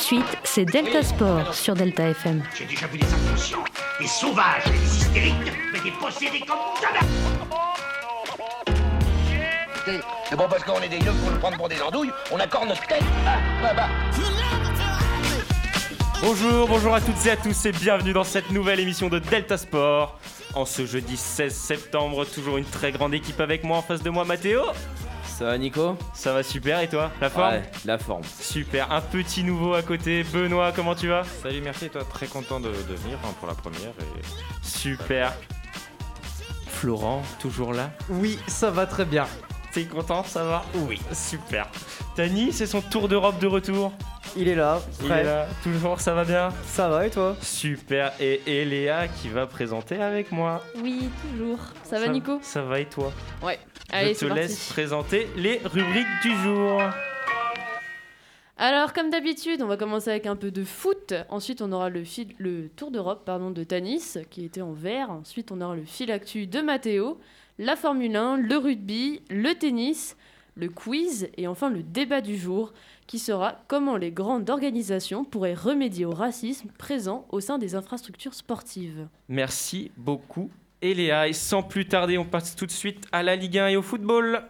suite, c'est Delta Sport sur Delta FM. J'ai déjà vu des inconscients, des sauvages, des hystériques, mais des possédés comme jamais C'est bon parce qu'on est des yeux pour nous prendre pour des andouilles, on accorde notre tête. Ah, bah, bah. Bonjour, bonjour à toutes et à tous et bienvenue dans cette nouvelle émission de Delta Sport. En ce jeudi 16 septembre, toujours une très grande équipe avec moi en face de moi, Mathéo. Ça va Nico Ça va super et toi? La forme? Ouais, la forme. Super, un petit nouveau à côté. Benoît, comment tu vas? Salut, merci et toi, très content de, de venir hein, pour la première. Et... Super. Florent, toujours là? Oui, ça va très bien. T'es content, ça va? Oui. Super. Tani, c'est son tour d'Europe de retour? Il est là, Il prêt. est là, toujours, ça va bien? Ça va et toi? Super. Et, et Léa qui va présenter avec moi. Oui, toujours. Ça va, Nico? Ça va et toi? Ouais. Allez, Je te parti. laisse présenter les rubriques du jour. Alors, comme d'habitude, on va commencer avec un peu de foot. Ensuite, on aura le, fil- le Tour d'Europe pardon, de Tanis, qui était en vert. Ensuite, on aura le fil actu de Mathéo, la Formule 1, le rugby, le tennis, le quiz et enfin le débat du jour, qui sera comment les grandes organisations pourraient remédier au racisme présent au sein des infrastructures sportives. Merci beaucoup, Eléa. Et sans plus tarder, on passe tout de suite à la Ligue 1 et au football.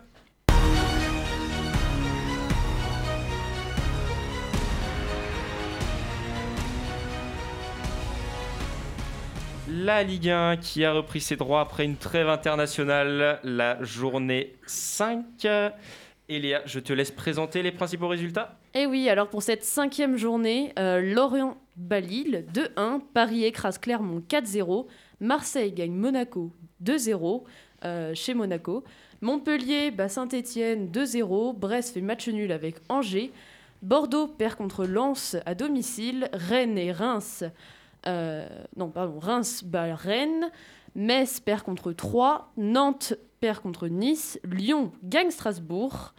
La Ligue 1 qui a repris ses droits après une trêve internationale, la journée 5. Eléa, je te laisse présenter les principaux résultats. Et oui, alors pour cette cinquième journée, euh, Lorient bat Lille 2-1, Paris écrase Clermont 4-0, Marseille gagne Monaco 2-0 euh, chez Monaco, Montpellier bat Saint-Étienne 2-0, Brest fait match nul avec Angers, Bordeaux perd contre Lens à domicile, Rennes et Reims, euh, non pardon, Reims bat Rennes, Metz perd contre Troyes, Nantes perd contre Nice, Lyon gagne Strasbourg.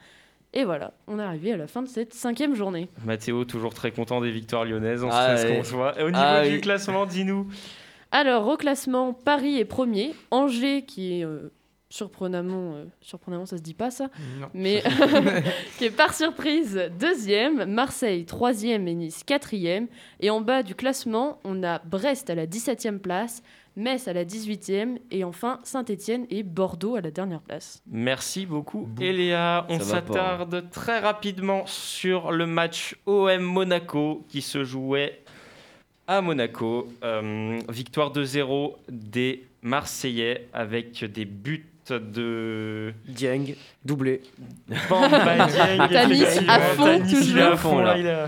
Et voilà, on est arrivé à la fin de cette cinquième journée. Mathéo, toujours très content des victoires lyonnaises, on Ah se ouais. qu'on se voit. Et au niveau Ah du oui. classement, dis-nous. Alors, au classement, Paris est premier, Angers qui est euh, surprenamment, euh, surprenamment, ça se dit pas ça, Non. mais qui est par surprise deuxième, Marseille troisième et Nice quatrième. Et en bas du classement, on a Brest à la 17e place, Metz à la 18e et enfin Saint-Étienne et Bordeaux à la dernière place. Merci beaucoup, Eléa. On pas, s'attarde très rapidement sur le match OM Monaco qui se jouait à Monaco. Euh, victoire 2-0 des Marseillais avec des buts de Dieng, doublé. Bamba Dieng. À fond, toujours. à fond, là, il est-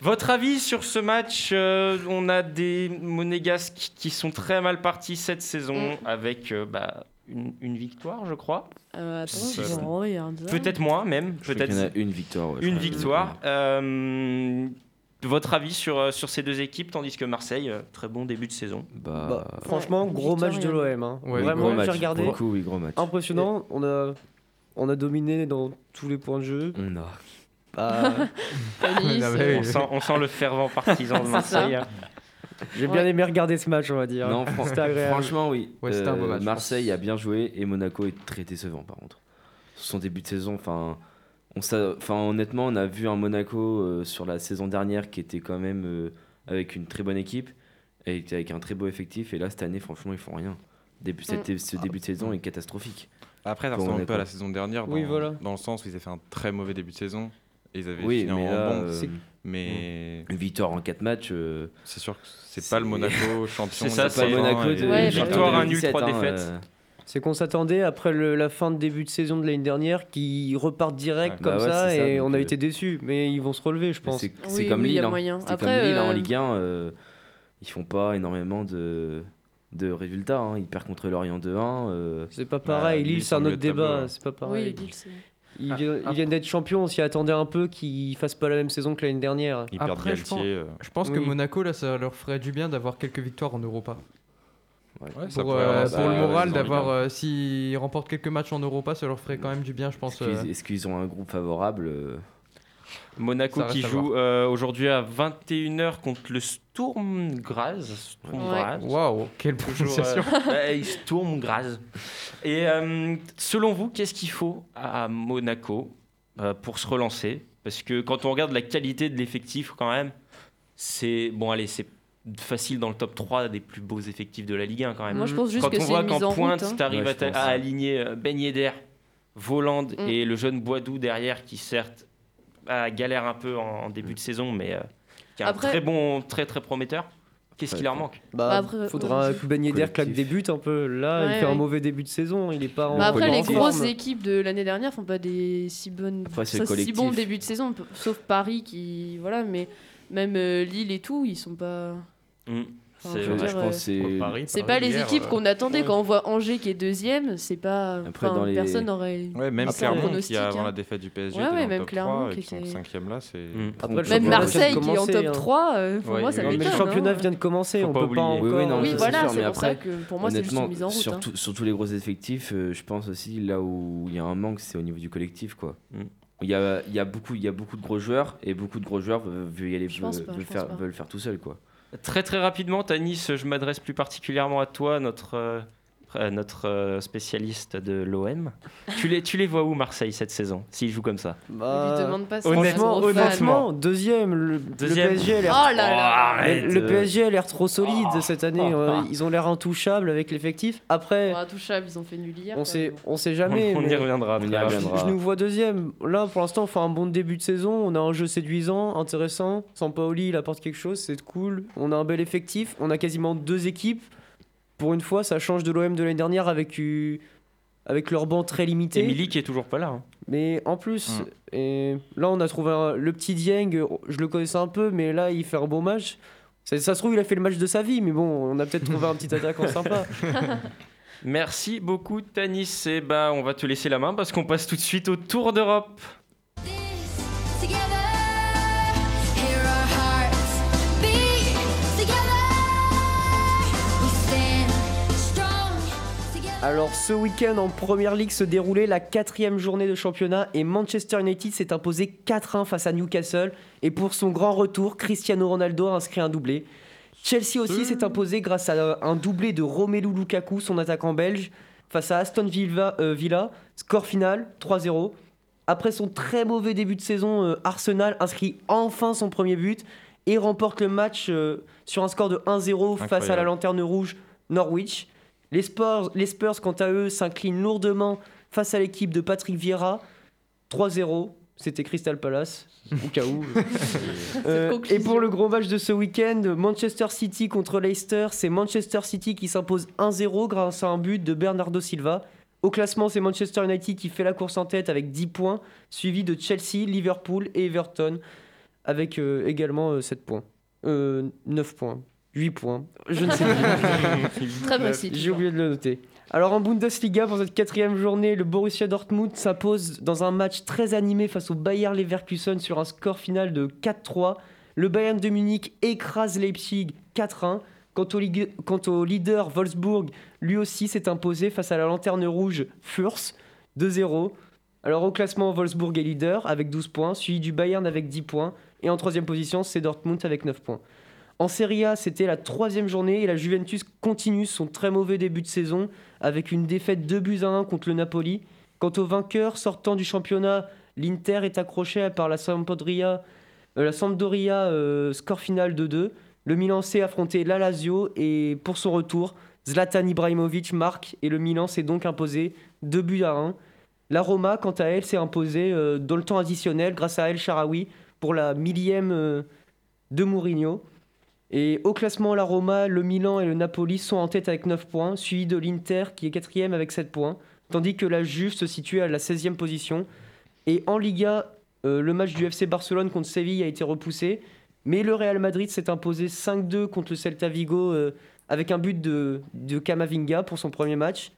Votre avis sur ce match euh, On a des monégasques qui sont très mal partis cette saison Mm. avec euh, bah, une, une victoire, je crois. Euh, ça. Peut-être moins même. Peut-être qu'il y en a une victoire. ouais, une victoire. Votre avis sur, euh, sur ces deux équipes, tandis que Marseille, euh, très bon début de saison. Bah, Bah, franchement, Ouais, gros match de l'OM. Hein. oui, Vraiment, gros j'ai match. regardé. Pour le coup, oui, gros match. Impressionnant. On a, on a dominé dans tous les points de jeu. On a. Bah, On sent, on sent le fervent partisan de. Marseille. j'ai bien Ouais. aimé regarder ce match, on va dire. Non, fran- C'était agréable. franchement, oui. Ouais, c'était un beau Euh, match, Marseille a bien joué et Monaco est très décevant, par contre. Son début de saison, enfin. On s'a- Enfin, honnêtement, on a vu un Monaco euh, sur la saison dernière qui était quand même euh, avec une très bonne équipe et avec un très beau effectif. Et là, cette année, franchement, ils font rien. Début, cette- ce début de saison est catastrophique. Après, ça ressemble on un peu à la saison dernière, dans, Oui, voilà. dans le sens où ils avaient fait un très mauvais début de saison. Et ils avaient Oui, fini mais en là, bon. euh, Mais une victoire en 4 matchs. euh, c'est sûr que c'est pas le Monaco champion. C'est ça, c'est pas le le 1 Monaco de Ouais, victoire, victoire, un nul, trois défaites. euh, C'est qu'on s'attendait après le- la fin de début de saison de l'année dernière qu'ils repartent direct comme Bah ouais, ça et on a euh, été déçus. Mais ils vont se relever, je pense. C'est c'est Oui, comme oui, y a Lille. hein. Après, comme Lille en euh, Ligue 1. euh, ils font pas énormément de, de résultats. hein. Ils perdent contre Lorient 2-1. euh, C'est pas pareil. Lille Lille, c'est un autre débat. C'est pas Oui, pareil. Ils, Ah, viennent, ah. ils viennent d'être champions. On s'y attendait un peu qu'ils fassent pas la même saison que l'année dernière. Ils perdent Après, je pense- Galtier. euh, Je pense que. Monaco, là, ça leur ferait du bien d'avoir quelques victoires en Europa. Ouais. Pour, euh, pour le moral, d'avoir, Ligue 1. euh, s'ils remportent quelques matchs en Europa, ça leur ferait quand même du bien, je pense. Est-ce qu'ils euh. est-ce qu'ils ont un groupe favorable Monaco qui joue euh, aujourd'hui à 21h contre le Sturm Graz. Sturm Ouais. Graz. Waouh, quelle prononciation euh, ouais, Sturm Graz. Et euh, selon vous, qu'est-ce qu'il faut à Monaco euh, pour se relancer? Parce que quand on regarde la qualité de l'effectif, quand même, c'est. Bon, allez, c'est facile dans le top 3 des plus beaux effectifs de la Ligue 1 quand même. Moi, je pense juste Quand que on c'est voit qu'en en pointe, hein. tu arrives Ouais, à, aligner euh, Ben Yedder, Voland Mm. et le jeune Boidou derrière qui certes bah, galère un peu en, en début de saison, mais euh, qui est Après- un très bon, très très prometteur. Qu'est-ce qui leur manque Bah, Bah, après, faudra ouais. que Ben Yedder claque des buts un peu. Là, Ouais, il fait un mauvais début de saison. Il est pas en Bah après, les en grosses équipes de l'année dernière font pas des si bonnes, Après, ça, si bons débuts de saison, sauf Paris qui, voilà, mais même euh, Lille et tout, ils sont pas. Mm. Enfin, C'est je pense euh, c'est. C'est pas les équipes euh, qu'on attendait quand on voit Angers qui est deuxième, c'est pas. Après, enfin, dans les- Personne n'aurait. Ouais, même Clermont, qui pronostic, avant hein. la défaite du PSG, Ouais, ouais, même Clermont 3 qui et qui sont était- cinquième là, c'est... Mm. Après, Même Marseille qui est en top hein. 3, euh, pour Ouais, moi ça mais le championnat hein. vient de commencer, on peut pas encore. Oui, voilà, c'est pour ça que pour moi c'est juste mise en route. sur, hein. tous les gros effectifs, je pense aussi là où il y a un manque, c'est au niveau du collectif. quoi. Il y, a, il, y a beaucoup, il y a beaucoup de gros joueurs et beaucoup de gros joueurs veulent, veulent y aller, veulent, pas, veulent faire, pas. veulent faire tout seul. Quoi. Très très rapidement, Tanis, je m'adresse plus particulièrement à toi, notre, euh, notre euh, spécialiste de l'OM. tu, les, tu les vois où Marseille cette saison, s'ils jouent comme ça? Bah, Lui demande pas Honnêtement, honnêtement, deuxième. Le, le Deuxième. PSG a l'air Oh là là arrête, Le euh. PSG a l'air trop solide cette année. euh, ah. Ils ont l'air intouchables avec l'effectif. Après, Bon, Intouchable, ils ont fait nul hier. on sait, on sait jamais. On y reviendra. On y très rapidement. reviendra. Je nous vois deuxième. Là, pour l'instant, on fait un bon début de saison. On a un jeu séduisant, intéressant. Sampaoli, il apporte quelque chose, c'est cool. On a un bel effectif. On a quasiment deux équipes. Pour une fois, ça change de l'OM de l'année dernière avec, avec leur banc très limité. Emily qui est toujours pas là. hein. Mais en plus, Mm. et là, on a trouvé un- le petit Dieng. Je le connaissais un peu, mais là, il fait un bon match. Ça, ça se trouve, il a fait le match de sa vie, mais bon, on a peut-être trouvé un petit attaquant sympa. Merci beaucoup, Tanis. Et bah, on va te laisser la main parce qu'on passe tout de suite au Tour d'Europe. Alors ce week-end en Première Ligue se déroulait la quatrième journée de championnat et Manchester United s'est imposé 4-1 face à Newcastle et pour son grand retour, Cristiano Ronaldo a inscrit un doublé. Chelsea aussi s'est imposé grâce à un doublé de Romelu Lukaku, son attaquant belge, face à Aston Villa, euh, Villa. score final 3-0. Après son très mauvais début de saison, euh, Arsenal inscrit enfin son premier but et remporte le match euh, sur un score de 1-0 face à la lanterne rouge Norwich. Les Spurs, les Spurs, quant à eux, s'inclinent lourdement face à l'équipe de Patrick Vieira. 3-0. C'était Crystal Palace, au cas où. Euh, et pour le gros match de ce week-end, Manchester City contre Leicester, c'est Manchester City qui s'impose 1-0 grâce à un but de Bernardo Silva. Au classement, c'est Manchester United qui fait la course en tête avec 10 points, suivi de Chelsea, Liverpool et Everton avec euh, également euh, 7 points. Euh, 9 points. 8 points. Je ne sais plus. Très précis. J'ai oublié de le noter. Alors en Bundesliga, pour cette quatrième journée, le Borussia Dortmund s'impose dans un match très animé face au Bayer Leverkusen sur un score final de 4-3. Le Bayern de Munich écrase Leipzig 4-1. Quant au, quant au leader Wolfsburg, lui aussi s'est imposé face à la lanterne rouge Furs 2-0. Alors au classement, Wolfsburg est leader avec 12 points, suivi du Bayern avec 10 points. Et en troisième position, c'est Dortmund avec 9 points. En Serie A, c'était la troisième journée et la Juventus continue son très mauvais début de saison avec une défaite 2 buts à 1 contre le Napoli. Quant au vainqueur sortant du championnat, l'Inter est accroché par la Sampdoria, euh, la Sampdoria euh, score final de 2. Le Milan s'est affronté la Lazio et pour son retour, Zlatan Ibrahimovic marque et le Milan s'est donc imposé 2 buts à 1. La Roma, quant à elle, s'est imposée euh, dans le temps additionnel grâce à El Sharawi pour la millième de Mourinho. Et au classement, la Roma, le Milan et le Napoli sont en tête avec 9 points, suivi de l'Inter qui est quatrième avec 7 points, tandis que la Juve se situe à la 16e position. Et en Liga, euh, le match du FC Barcelone contre Séville a été repoussé, mais le Real Madrid s'est imposé 5-2 contre le Celta Vigo euh, avec un but de, de Camavinga pour son premier match.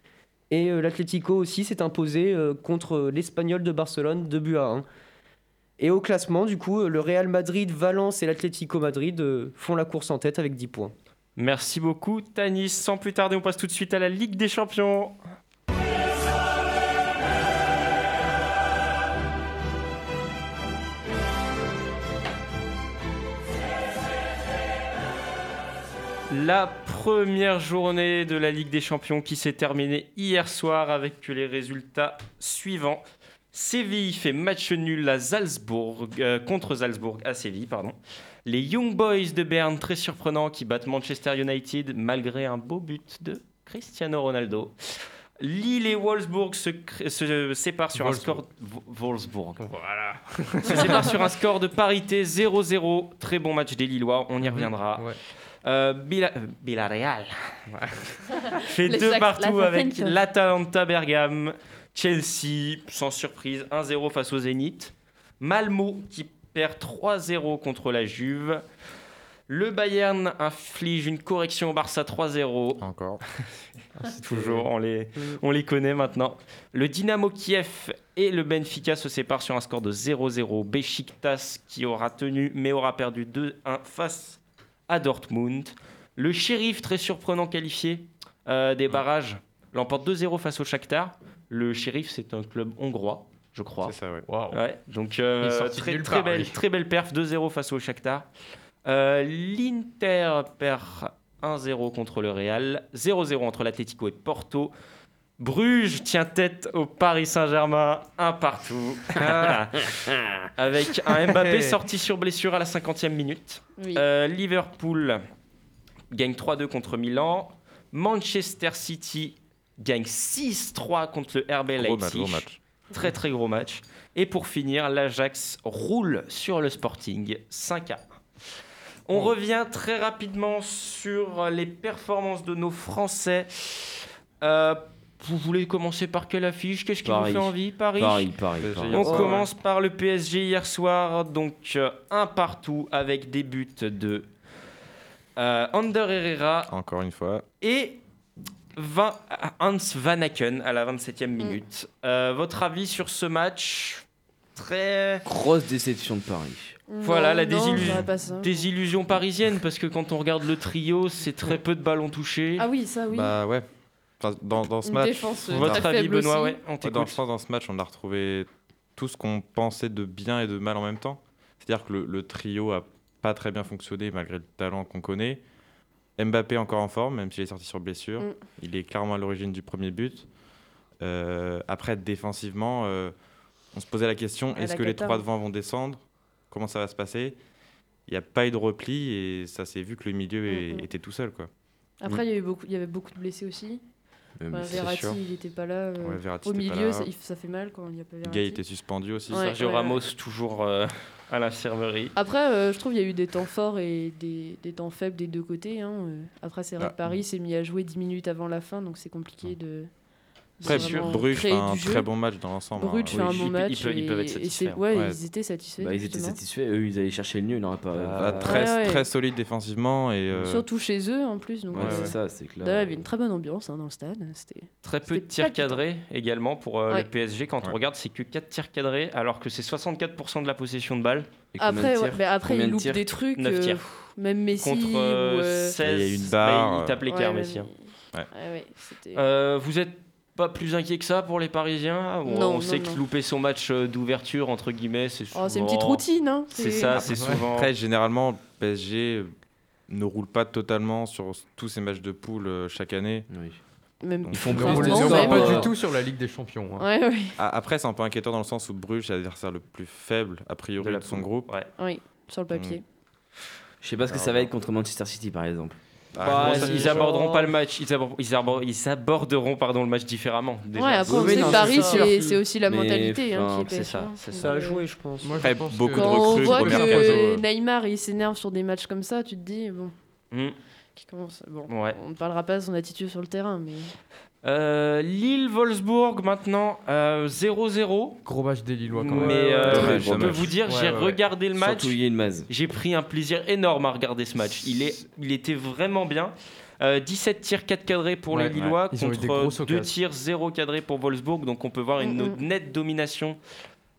Et euh, l'Atlético aussi s'est imposé contre l'Espagnol de Barcelone 2 buts à 1. Et au classement, du coup, le Real Madrid, Valence et l'Atlético Madrid euh, font la course en tête avec 10 points. Merci beaucoup, Tanis. Sans plus tarder, on passe tout de suite à la Ligue des Champions. La première journée de la Ligue des Champions qui s'est terminée hier soir avec les résultats suivants. Séville fait match nul à Salzbourg, euh, contre Salzbourg à Séville, pardon. Les Young Boys de Berne, très surprenants, qui battent Manchester United malgré un beau but de Cristiano Ronaldo. Lille et Wolfsburg se, séparent sur un score. Vo- Wolfsburg, voilà. se séparent sur un score de parité 0-0. Très bon match des Lillois, on y reviendra. Ouais. Euh, Bila- euh, Villarreal ouais. fait Les deux partout la avec l'Atalanta Bergame. Chelsea, sans surprise, 1-0 face au Zénith. Malmo qui perd 3-0 contre la Juve. Le Bayern inflige une correction au Barça 3-0. Encore. Toujours, on les, on les connaît maintenant. Le Dynamo Kiev et le Benfica se séparent sur un score de 0-0. Besiktas qui aura tenu mais aura perdu 2-1 face à Dortmund. Le Sheriff, très surprenant qualifié euh, des barrages, l'emporte 2-0 face au Shakhtar. Le Sheriff, c'est un club hongrois, je crois. C'est ça, ouais. Waouh. Ouais, donc euh, très, nulle très, part, belle, très belle perf, 2-0 face au Shakhtar. Euh, L'Inter perd 1-0 contre le Real, 0-0 entre l'Atlético et Porto. Bruges tient tête au Paris Saint-Germain, un partout. Avec un Mbappé sorti sur blessure à la 50e minute. Oui. Euh, Liverpool gagne 3-2 contre Milan. Manchester City gagne 6-3 contre le RB Gros match, Leipzig. gros match. Très très gros match. Et pour finir, l'Ajax roule sur le Sporting 5 à 1. On revient très rapidement sur les performances de nos Français. Euh, vous voulez commencer par quelle affiche? Qu'est-ce qui Paris. vous fait envie? Paris? Paris, Paris, on commence par le PSG hier soir, donc euh, un partout avec des buts de euh, Ander Herrera Encore une fois. et Van- Hans Van Aken à la 27e minute. Euh, votre avis sur ce match Très Grosse déception de Paris. Voilà, la désillusion. parisienne parce que quand on regarde le trio, c'est très peu de ballons touchés. Ah oui, ça oui. Bah ouais. Enfin, dans, dans ce Une match, défense euh, votre avis, Benoît aussi. ouais, on Ouais, dans, t'écoute. je pense dans ce match, on a retrouvé tout ce qu'on pensait de bien et de mal en même temps. C'est-à-dire que le, le trio a pas très bien fonctionné malgré le talent qu'on connaît. Mbappé encore en forme, même s'il est sorti sur blessure. Mm. Il est clairement à l'origine du premier but. Euh, après, défensivement, euh, on se posait la question est-ce que les trois devant vont descendre? Comment ça va se passer? Il n'y a pas eu de repli et ça s'est vu que le milieu est- Mm, mm. était tout seul. Quoi. Après, il y, avait beaucoup de blessés aussi. Euh, c'est Verratti, sûr. il n'était pas là. euh, Ouais, Verratti au milieu, là. ça, fait mal quand il n'y a pas Verratti. Gay était suspendu aussi. Ouais. Sergio Ramos toujours euh, à l'infirmerie. Après, euh, je trouve qu'il y a eu des temps forts et des, des temps faibles des deux côtés. hein, euh. Après, c'est vrai Ah. que Paris s'est mis à jouer 10 minutes avant la fin, donc c'est compliqué de. Après, Bruges fait un très bon match dans l'ensemble. Bruges hein. fait un bon ils- match. ils peuvent- ils peuvent être satisfaits. ouais, Ouais. ils étaient satisfaits. Bah, ils étaient satisfaits, eux ils allaient chercher le nul, il n'aurait pas. Bah, pas- très, Ouais, ouais. très solide défensivement et euh, Surtout chez eux en plus. Donc, Ouais, euh, c'est ça, c'est clair. D'ailleurs, il y avait une très bonne ambiance hein, dans le stade. Très peu de tirs cadrés également pour euh, Ouais. le PSG. Quand on regarde, c'est que 4 tirs cadrés alors que c'est 64% de la possession de de Après, ouais, tirs mais après Combien il de loupe tirs des trucs. Neuf euh, tirs. pff, même Messi. contre ou, euh, euh, 16. Il y a une bah, barre, il tape les ouais, Messi. hein. Ouais. Ouais, Euh, vous êtes pas plus inquiet que ça pour les Parisiens On, Non, on non, sait non. que louper son match euh, d'ouverture, entre guillemets, c'est Oh, c'est une souvent- petite routine. Hein. C'est ça, c'est Ouais. souvent. Après, généralement, le PSG ne roule pas totalement sur tous ces matchs de poule euh, chaque année. Oui. Même Ils On font les pas euh, du tout sur la Ligue des Champions. hein. Ouais, ouais. A- Après, c'est un peu inquiétant dans le sens où Bruges est l'adversaire le plus faible, a priori, De son poule. groupe. Ouais. Oui, sur le papier. Je sais pas ce que Alors, ça va être contre Manchester City par exemple. Ah, Bah, ils aborderont pas le match, ils, abor- ils abor- ils aborderont pardon, le match différemment. déjà. Ouais, après, Oui, on oui, sait non, que Paris, c'est aussi la Mais, mentalité hein, qui est c'est ça, c'est hein. Ça a joué, je pense. Moi, je Après, pense beaucoup que- de Quand on recrues, voit que Neymar il s'énerve sur des matchs comme ça, tu te dis, bon, Hmm. qui commence. Bon, Ouais. on ne parlera pas de son attitude sur le terrain, mais. Euh, Lille-Wolfsburg maintenant, euh, 0-0. Gros match des Lillois quand Mais même. euh, je peux vous dire, Ouais, j'ai ouais, ouais. regardé le match. J'ai pris un plaisir énorme à regarder ce match. Il, est, il était vraiment bien. Euh, 17 tirs 4 cadrés pour Ouais, les Lillois ouais. Contre grosses 2 occasions. tirs 0 cadrés pour Wolfsburg. Donc on peut voir une Mm, mm. nette domination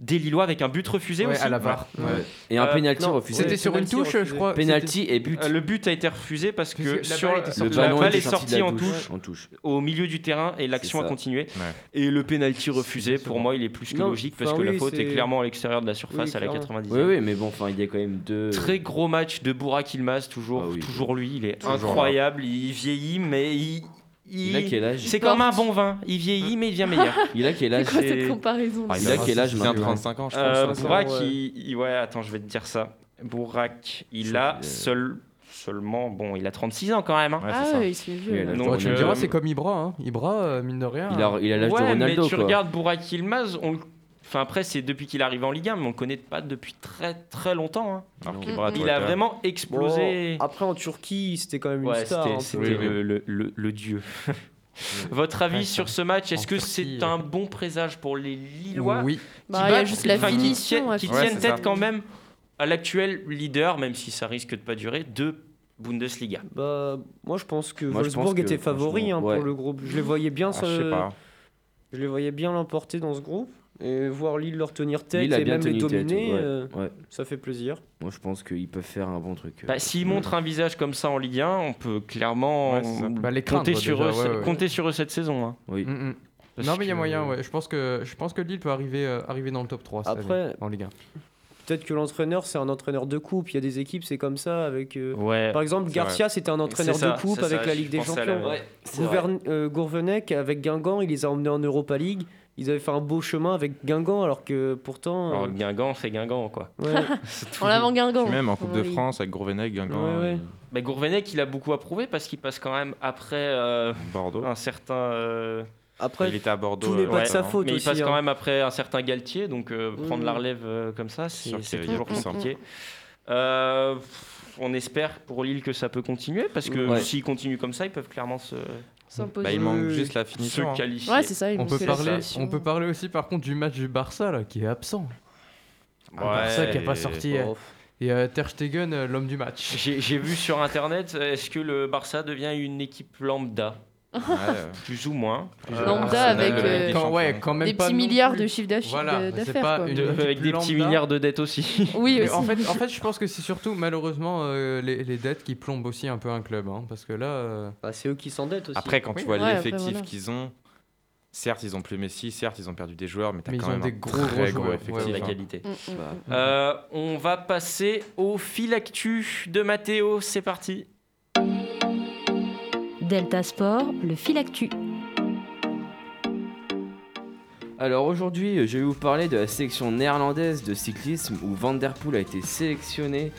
des Lillois avec un but refusé Ouais, aussi. à la VAR. Ouais. Ouais. Et un Euh, penalty non, refusé. C'était sur une penalty touche, je crois. Penalty et but. Euh, le but a été refusé parce que, Parce que la sur balle Le la balle est sortie en touche. En touche. au milieu du terrain et l'action a continué. Ouais. Et le penalty refusé, pour moi, il est plus que Non, logique parce que la faute est clairement à l'extérieur de la surface Oui, à la clairement. 90 Oui, oui, mais bon, enfin, il y a quand même deux. Très gros match de Burak Ilmaz, toujours, Ah oui. toujours lui, il est Toujours incroyable, il vieillit, mais il, Il a quel âge C'est comme un bon vin. Il vieillit, mais il devient meilleur. Il a quel âge quoi cette comparaison Ah, Il a quel âge Il vient de maintenant 35 ans, je Euh, pense. Bourak, ouais. il, il- ouais, attends, je vais te dire ça. Bourak, il a seul, seulement, bon, il a 36 ans quand même. hein. Ouais, Ah ouais, il se fait vieux. Donc, Ouais, tu me euh, diras, c'est comme Ibra. Hein. Ibra, euh, mine de rien. Il a, il a l'âge ouais, de Ronaldo, mais tu quoi. regardes Bourak Yilmaz, on... le- enfin après c'est depuis qu'il arrive en Ligue 1, mais on le connaît pas depuis très très longtemps. hein. Alors Il a vraiment explosé. Bon, après en Turquie, c'était quand même une Ouais, star. c'était peu. le, le- le- le dieu. Votre avis Ouais, sur ce match Est-ce que c'est un bon présage pour les Lillois Oui. Bah, qui il y a juste la qui finition. tiennent, qui. Ouais, tiennent tête ça. quand même à l'actuel leader, même si ça risque de pas durer, de Bundesliga. Bah, moi je pense que Moi, je pense Wolfsburg que, était favori hein, pour le groupe. Je les voyais bien, Ah, je sais se- pas. je les voyais bien l'emporter dans ce groupe et voir Lille leur tenir tête et bien même les tête, dominer, ouais. euh, Ouais. ça fait plaisir. Moi, je pense qu'ils peuvent faire un bon truc. Bah, S'ils montrent un visage comme ça en Ligue 1, on peut clairement. Bah, les compter, sur déjà, eux, ouais, ouais. compter sur eux cette saison. hein. Oui. Mm, mm. Parce Non, mais il y a moyen, ouais. Je pense que, je pense que Lille peut arriver, euh, arriver dans le top 3 cette Après- année, en Ligue 1. Peut-être que l'entraîneur c'est un entraîneur de coupe. Il y a des équipes c'est comme ça avec. euh, Ouais. Par exemple, Garcia c'était un entraîneur ça, de coupe avec ça, la Ligue des la Champions. euh, Gourvenec avec Guingamp, il les a emmenés en Europa League. Ils avaient fait un beau chemin avec Guingamp alors que pourtant. Alors, euh, Guingamp, c'est Guingamp, quoi. ouais. En l'avant Guingamp. Même en Coupe de. France avec Gourvenec, Guingamp, Ouais, ouais. Mais Gourvenec, il a beaucoup à prouver parce qu'il passe quand même après euh, Bordeaux. un certain. euh, Après, il était à Bordeaux. tout n'est euh, pas de sa faute mais il aussi. passe quand hein. même après un certain Galtier, donc euh, Oui, prendre la relève euh, comme ça, c'est toujours compliqué. Euh, on espère pour Lille que ça peut continuer parce que Ouais. s'ils continuent comme ça, ils peuvent clairement se. Bah, il manque juste la se finition. hein. qualifier. Ouais, c'est ça. il On manque peut, la parler, on peut parler aussi par contre du match du Barça là, qui est absent. Ouais, Barça qui n'a pas sorti. euh, Oh, Et euh, Ter Stegen, euh, l'homme du match. J'ai vu sur internet, euh, est-ce que le Barça devient une équipe lambda? euh, Plus ou moins. Lambda Arsenal, avec, euh, euh, des Quand, ouais, Champions. quand même Des pas petits milliards de chiffre d'affaires. avec des petits milliards de dettes aussi. Oui, aussi. en, fait, en fait, je pense que c'est surtout malheureusement euh, les, les dettes qui plombent aussi un peu un club. hein, parce que là, euh, bah, c'est eux qui s'endettent aussi. Après, quand Oui. tu vois Ouais, l'effectif voilà. qu'ils ont, certes, ils ont plus Messi, certes, ils ont perdu des joueurs, mais t'as quand ils ont même des un gros, très gros gros joueurs. effectif. Ouais, C'est la qualité. Euh, on va passer au fil actu de Mathéo. C'est parti. Delta Sport, le fil actu. Alors aujourd'hui, euh, je vais vous parler de la sélection néerlandaise de cyclisme où Van Der Poel a été sélectionné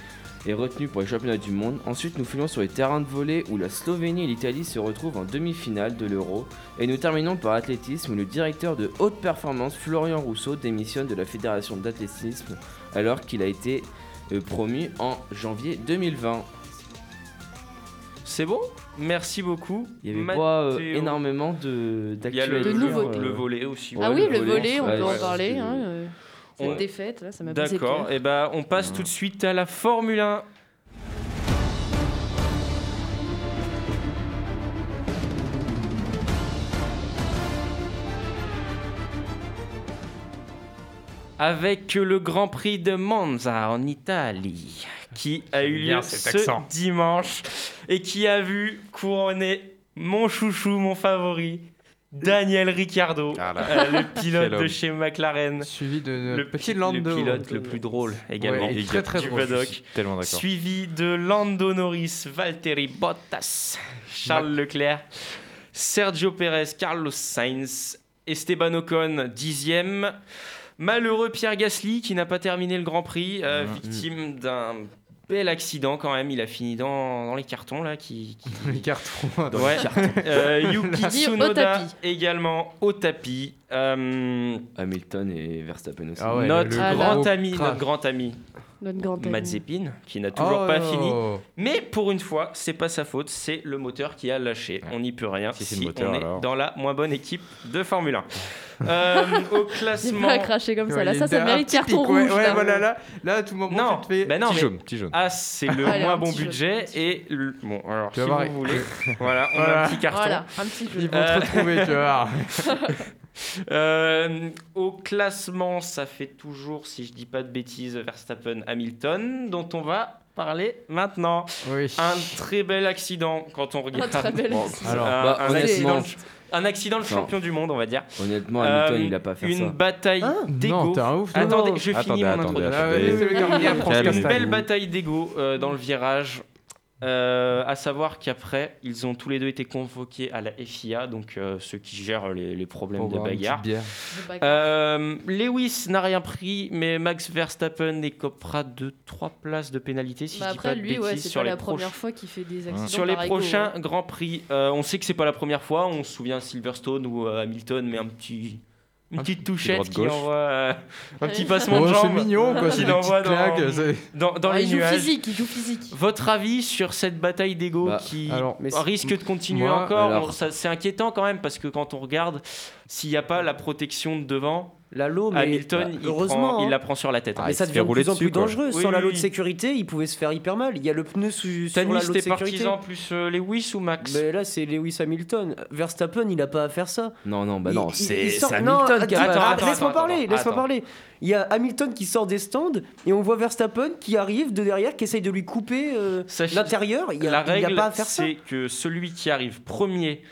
et retenu pour les championnats du monde. Ensuite, nous filons sur les terrains de volée où la Slovénie et l'Italie se retrouvent en demi-finale de l'Euro. Et nous terminons par l'athlétisme où le directeur de haute performance, Florian Rousseau, démissionne de la fédération d'athlétisme alors qu'il a été euh, promu en janvier 2020. C'est bon? Merci beaucoup. Il y avait Mathéo. pas euh, énormément de Il y a le, d'actualités. De nouveau. le euh, volet aussi. Ah Ouais, oui, le le volet, on ouais, peut en parler. hein, euh, Cette On- défaite, là, ça m'a D'accord. Et ben, on passe tout de suite à la Formule 1. Avec le Grand Prix de Monza en Italie, qui a eu lieu ce accent. dimanche et qui a vu couronner mon chouchou, mon favori, Daniel Ricciardo, Ah euh, le pilote de chez McLaren. suivi de Le, petit pi- le Lando. pilote le plus drôle également Ouais, très, très du drôle. paddock. Je suis tellement d'accord. Suivi de Lando Norris, Valtteri Bottas, Charles Leclerc, Sergio Perez, Carlos Sainz, Esteban Ocon, dixième. Malheureux Pierre Gasly qui n'a pas terminé le Grand Prix, euh, victime d'un bel accident quand même. Il a fini dans, dans les cartons là. Qui, qui- Les cartons. Ouais. Euh, Yuki Dit au Tsunoda également au tapis. Euh, Hamilton et Verstappen aussi. Ah ouais, notre le grand gros ami, notre grand ami Notre grand ami. Mazepin, qui n'a toujours Oh. pas fini. Mais pour une fois, c'est pas sa faute, c'est le moteur qui a lâché. On n'y peut rien. Si c'est le moteur, on est alors. dans la moins bonne équipe de Formule 1. Euh, au classement. pas craché comme ça. Ouais, Là, ça, ça mérite carton ouais, rouge. Ouais, là. voilà, là, là, tout moment, Non, tu te fais. ben non, Petit mais jaune, petit jaune. Ah, c'est le Allez, moins bon petit budget jaune. et le... bon alors Tu si vas vous voir. voulez, voilà, on a Voilà. un petit carton. Voilà, un petit. Ils vont Euh, te retrouver, tu vas voir. Euh, au classement, ça fait toujours, si je dis pas de bêtises, Verstappen, Hamilton, dont on va parler maintenant. Oui. Un très bel accident quand on regarde. très bel accident. Alors, un, bah, un accident, un accident de Non. champion du monde, on va dire. Honnêtement, Hamilton, Euh, il a pas fait une ça. bataille Non, d'ego. t'es un ouf. toi. Attendez, Non. je finis Attendez, mon attendez, introduction. Ah, le. Une belle bataille d'ego euh, dans le virage. Euh, à savoir qu'après, ils ont tous les deux été convoqués à la FIA, donc euh, ceux qui gèrent les, les problèmes de bagarre. Euh, Lewis n'a rien pris, mais Max Verstappen écopera de 3 places de pénalité, si Bah je dis après, pas de lui, ouais, c'est sur pas les la proches- première fois qu'il fait des accidents. sur les prochains. Grands Prix. Euh, on sait que c'est pas la première fois, on se souvient Silverstone ou euh, Hamilton, mais un petit... Une Un petite petit touchette qui envoie euh, un petit passement Oh, de c'est jambe mignon, quoi. C'est petites claques, dans, dans, dans Ah, les il joue nuages. physique, il joue physique. Votre avis sur cette bataille d'ego Bah, qui alors, mais c'est- risque de continuer moi, encore? alors- C'est inquiétant quand même parce que quand on regarde, s'il n'y a pas la protection de devant, La lot, mais Hamilton, bah, il, heureusement, prend- il hein. la prend sur la tête. Ah, mais il ça devient de plus en plus quoi. dangereux. Oui, Sans la oui, lot oui. de sécurité, il pouvait se faire hyper mal. Il y a le pneu sous, sur la lot de t'es sécurité. partisan plus euh, Lewis ou Max Mais là, c'est Lewis Hamilton. Verstappen, il a pas à faire ça. Non, non, bah Il- non, il- c'est il Hamilton qui a Laisse-moi parler, laisse-moi parler. Il y a Hamilton qui sort des stands et on voit Verstappen qui arrive de derrière, qui essaye de lui couper euh, l'intérieur. Il y a, La il pas à faire ça. c'est que celui qui arrive premier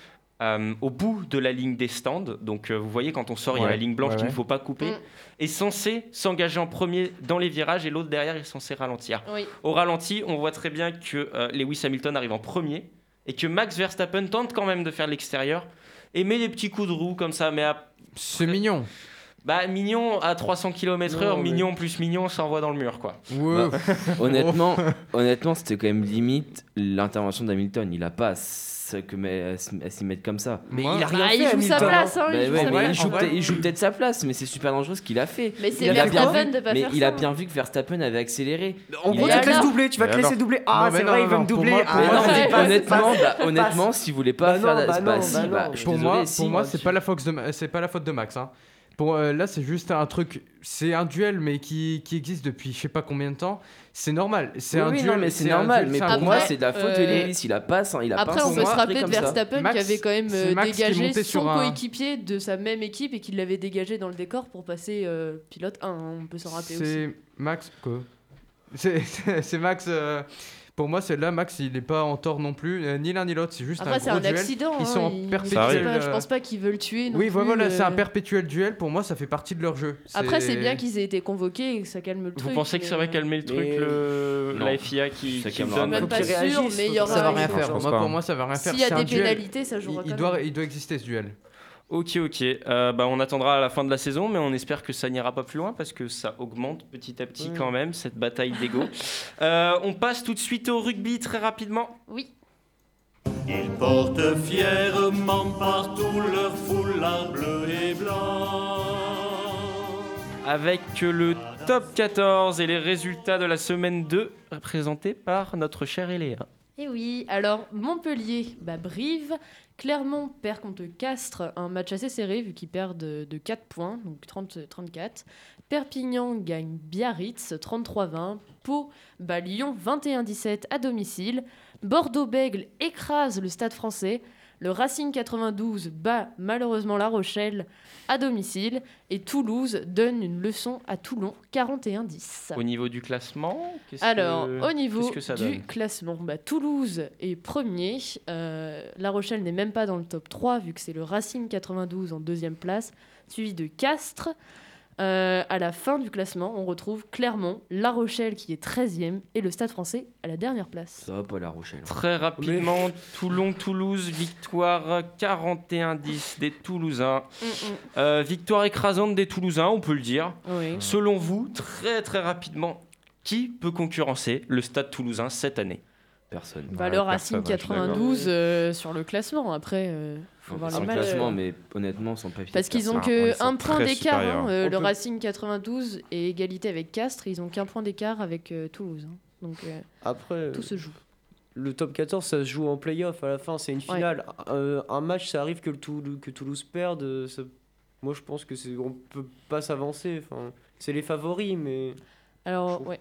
euh, au bout de la ligne des stands, donc euh, vous voyez quand on sort, il y a la ligne blanche ouais, qu'il ne ouais. faut pas couper, Mm. est censé s'engager en premier dans les virages et l'autre derrière est censé ralentir. Oui. Au ralenti, on voit très bien que euh, Lewis Hamilton arrive en premier et que Max Verstappen tente quand même de faire l'extérieur et met des petits coups de roue comme ça, mais à, C'est mignon. bah, mignon à 300 km/h, mais- mignon plus mignon, ça envoie dans le mur quoi. Ouais. Honnêtement, honnêtement, c'était quand même limite l'intervention d'Hamilton. Il a pas que mais- à s'y mettre comme ça. Mais Moi- il a rien Bah, fait. il joue sa place, hein, Bah il joue ouais, joue, peut-être- il joue peut-être sa place, mais c'est super dangereux ce qu'il a fait. Mais c'est Il a bien Verstappen vu, de pas mais faire il ça. a bien vu que Verstappen avait accéléré. En gros, tu te laisses doubler, tu vas te laisser doubler. Ah, c'est vrai, il va me doubler. Ah, pas- honnêtement, bah, honnêtement, pas Bah faire bah bah, si, bah bah, non. je suis pour moi, si. pour moi, c'est pas la faute de Ma- c'est pas la faute de Max. Pour euh, là, c'est juste un truc. C'est un duel, mais qui, qui existe depuis je sais pas combien de temps. C'est normal. C'est Oui, un oui, duel. non, mais c'est normal. duel, Mais pour Après, moi, c'est de la faute de euh, Lewis. Il a pas, il a Après, pas on peut se rappeler de. Verstappen Max- qui avait quand même euh, dégagé son un- coéquipier de sa même équipe et qui l'avait dégagé dans le décor pour passer euh, pilote 1. hein, on peut s'en rappeler aussi. C'est Max. Quoi C'est- C'est c'est Max. Euh, Pour moi, c'est là, Max, il est pas en tort non plus, euh, ni l'un ni l'autre. C'est juste Après, un gros un duel. accident. Ils hein, sont en perpétuel, je pense pas- euh, Je pense pas qu'ils veulent tuer. non Oui, plus, voilà, c'est un euh. perpétuel duel. Pour moi, ça fait partie de leur jeu. Après, c'est bien qu'ils aient été convoqués et que ça calme le Vous truc. pensez que ça va calmer le truc, le, la FIA qui, Ça qui donne pas. Même pas sûr, mais il y aura. Ça va rien faire. Moi, pour moi, ça va rien faire. S'il y a des pénalités, ça jouera il doit exister ce duel. Ok, ok. Euh, bah, on attendra à la fin de la saison, mais on espère que ça n'ira pas plus loin parce que ça augmente petit à petit quand même cette bataille d'ego. Euh, on passe tout de suite au rugby très rapidement. Oui. Ils portent fièrement partout leur foulard bleu et blanc. avec le top 14 et les résultats de la semaine 2 présentés par notre chère Eléa. Et oui, alors Montpellier bat Brive, Clermont perd contre Castres, un match assez serré vu qu'ils perdent de, de 4 points, donc 30-34. Perpignan gagne Biarritz 33-20, Pau Lyon 21-17 à domicile, Bordeaux-Bègle écrase le Stade français, le Racing 92 bat malheureusement La Rochelle à domicile et Toulouse donne une leçon à Toulon 41-10. Au niveau du classement, qu'est-ce Alors, que- au niveau qu'est-ce que ça du classement, bah, Toulouse est premier. euh, La Rochelle n'est même pas dans le top 3, vu que c'est le Racing 92 en deuxième place, suivi de Castres. Euh, à la fin du classement, on retrouve Clermont, La Rochelle qui est 13e et le Stade français à la dernière place. Ça va pas la Rochelle. Très rapidement, Toulon-Toulouse, victoire 41-10 des Toulousains. Mm, Euh, victoire écrasante des Toulousains, on peut le dire. Oui. Selon vous, très très rapidement, qui peut concurrencer le Stade toulousain cette année? Personne. Bah, Ouais, le Racing personne, ouais, je suis d'accord. 92 euh, sur le classement. Après, euh, faut voir le classement, mais honnêtement, sans papier. Parce qu'ils ont personne. Ouais, que ils sont un point d'écart. hein, euh, le peut- Racing 92 et égalité avec Castres, ils ont qu'un point d'écart avec euh, Toulouse. hein. Donc euh, Après, tout se joue. le top 14, ça se joue en playoff. À la fin, c'est une finale. Euh, un match, ça arrive que, le Toulou- que Toulouse perde. ça- Moi, je pense que c'est on peut pas s'avancer. Enfin, c'est les favoris, mais Alors, ouais.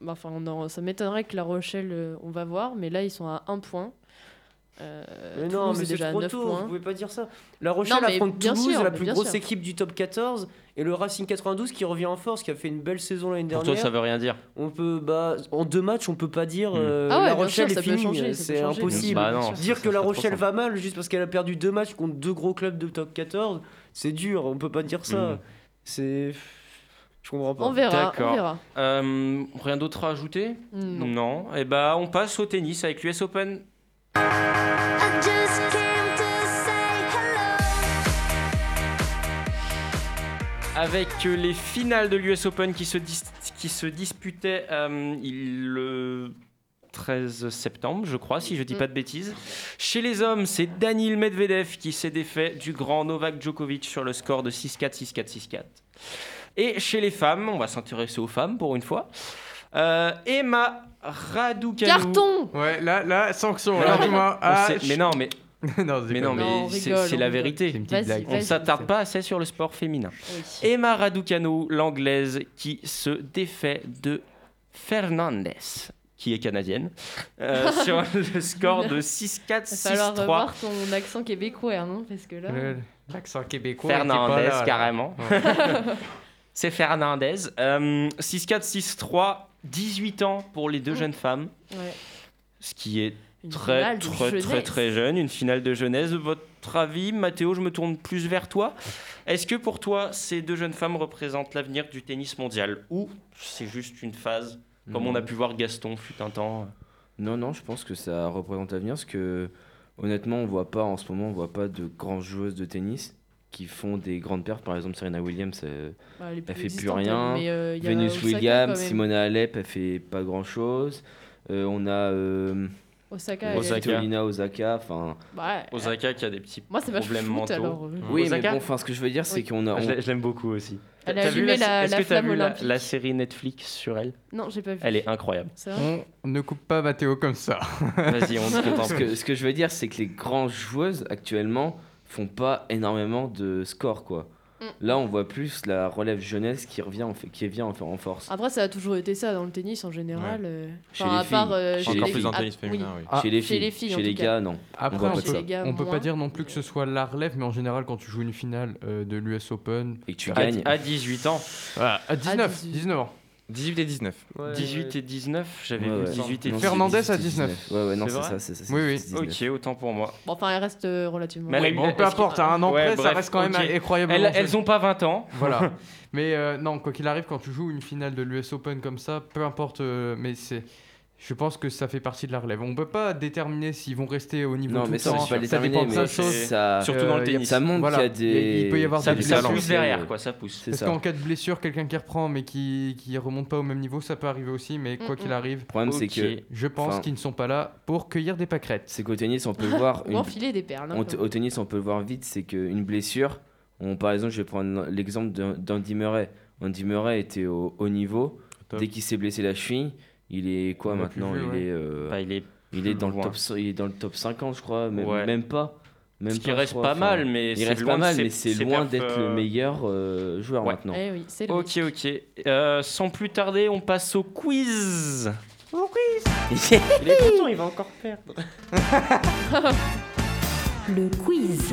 Bah, Enfin, on en- ça m'étonnerait que La Rochelle, euh, on va voir, mais là, ils sont à un point. Euh, Mais Toulouse non, mais est c'est déjà trop 9 tôt, points. vous pouvez pas dire ça. La Rochelle affronte Toulouse, sûr, la plus grosse sûr. équipe du top 14, et le Racing 92 qui revient en force, qui a fait une belle saison l'année Pour dernière. toi, ça veut rien dire. On peut, bah, en deux matchs, on peut pas dire Hmm. euh, Ah ouais, La Rochelle sûr, est finie, c'est impossible. Bah non, Dire ça- que ça La Rochelle va mal juste parce qu'elle a perdu deux matchs contre deux gros clubs de top 14, c'est dur, on peut pas dire ça. Hmm. C'est Je comprends pas. On verra, on D'accord. verra. Euh, rien d'autre à ajouter Non. Non. Et bah, on passe au tennis avec l'US Open. Avec les finales de l'US Open qui se, dis- qui se disputaient euh, il- le 13 septembre, je crois, si je dis Mm. pas de bêtises. Chez les hommes, c'est Danil Medvedev qui s'est défait du grand Novak Djokovic sur le score de 6-4, 6-4, 6-4. Et chez les femmes, on va s'intéresser aux femmes pour une fois. Euh, Emma Raducanu. Carton Ouais, là, là, sanction. Là, on Ah, sait- mais non, mais, non, mais non, mais c'est la vérité. On vas-y. s'attarde pas assez sur le sport féminin. Oui. Emma Raducanu, l'anglaise, qui se défait de Fernandez, qui est canadienne, euh, sur le score de 6-4, Il va falloir 6-3. revoir ton accent québécois, non Parce que là. L'accent québécois. était pas Fernandez, là, là. carrément. Ouais. C'est Fernandez. Euh, 6-4, 6-3, 18 ans pour les deux jeunes femmes, Ouais. ce qui est Une très, très, très, très jeune. Une finale de jeunesse. Votre avis, Mathéo, je me tourne plus vers toi. Est-ce que pour toi, ces deux jeunes femmes représentent l'avenir du tennis mondial ou c'est juste une phase, comme on a pu voir Gaston fut un temps Non, non, je pense que ça représente l'avenir parce que honnêtement, on voit pas en ce moment, on voit pas de grandes joueuses de tennis qui font des grandes pertes. Par exemple, Serena Williams, euh, Bah, elle, fait plus rien. mais, euh, Venus Williams. Simona Alep, elle fait pas grand chose. on a euh, Osaka, Osaka. Osaka. Enfin, Bah, Osaka qui a des petits Moi, problèmes foot, mentaux. alors. euh. oui, Osaka mais bon, enfin, ce que je veux dire, c'est Oui. qu'on a. Ah, on- je l'ai- je l'aime beaucoup aussi. Elle a T'as vu allumé la, la- est-ce que t'as flamme vu la, série Netflix sur elle? Non, j'ai pas vu. Elle est incroyable. On ne coupe pas Mathéo comme ça. Vas-y, on te t'en ce, que, ce que je veux dire, c'est que les grandes joueuses actuellement font pas énormément de scores, quoi. Mm. Là, on voit plus la relève jeunesse qui revient en, fait- qui vient en, en force. Après, ça a toujours été ça dans le tennis en général. euh, Chez enfin, les à part, filles. euh, Chez chez les Encore les plus filles. dans le Ah, tennis féminin, oui. Ah, chez les chez filles, les filles, en chez les gars, non. Après, on, peut, les gars, on peut pas dire non plus que ce soit la relève, mais en général, quand tu joues une finale euh, de l'US Open, Et que tu À, gagnes. à 18 ans. à 19, 18. 19 ans. 18 et 19. 18 et 19, j'avais Ouais, vu ouais. 18 et Non, 19. Fernandez 18 à et 19. Ouais, ouais, non, C'est ça. c'est ça, Oui, oui. 19. Ok, autant pour moi. Bon, enfin, elle reste euh, relativement. Mais Bon, peu importe, à un an Ouais, près, ça reste quand même ok. incroyablement Elles, elles ont pas 20 ans. Voilà. Mais euh, non, quoi qu'il arrive, quand tu joues une finale de l'US Open comme ça, peu importe, euh, mais c'est. Je pense que ça fait partie de la relève. On peut pas déterminer s'ils vont rester au niveau Non, tout mais le ça, temps. on peut pas ça déterminer, dépend de mais ça, Surtout dans le Euh, tennis. ça montre Voilà. qu'il y a des. Il peut y avoir Ça, des ça blessures. pousse derrière, quoi, ça pousse. C'est Parce qu'en cas de blessure, quelqu'un qui reprend mais qui qui remonte pas au même niveau, ça peut arriver aussi. Mais quoi Mm, qu'il arrive, Le problème, c'est que je pense Enfin- qu'ils ne sont pas là pour cueillir des pâquerettes. c'est qu'au tennis, on peut voir Ou une, enfiler des perles. hein, au tennis, on peut le voir vite, c'est qu'une blessure. On, par exemple, je vais prendre l'exemple d'Andy Murray. Andy Murray était au haut niveau. Top. Dès qu'il s'est blessé la cheville, il est quoi maintenant? vu, Il ouais. est, euh, Bah, il est il est dans le top, il est dans le top 50, je crois, même, Ouais. même pas. Même Ce qui pas, reste crois, pas mal, mais Il c'est reste loin pas mal, mais c'est loin d'être euh, le meilleur euh, joueur ouais. maintenant. Eh oui, Ok, ok. Euh, sans plus tarder, on passe au quiz. Il est content, il va encore perdre. Le quiz.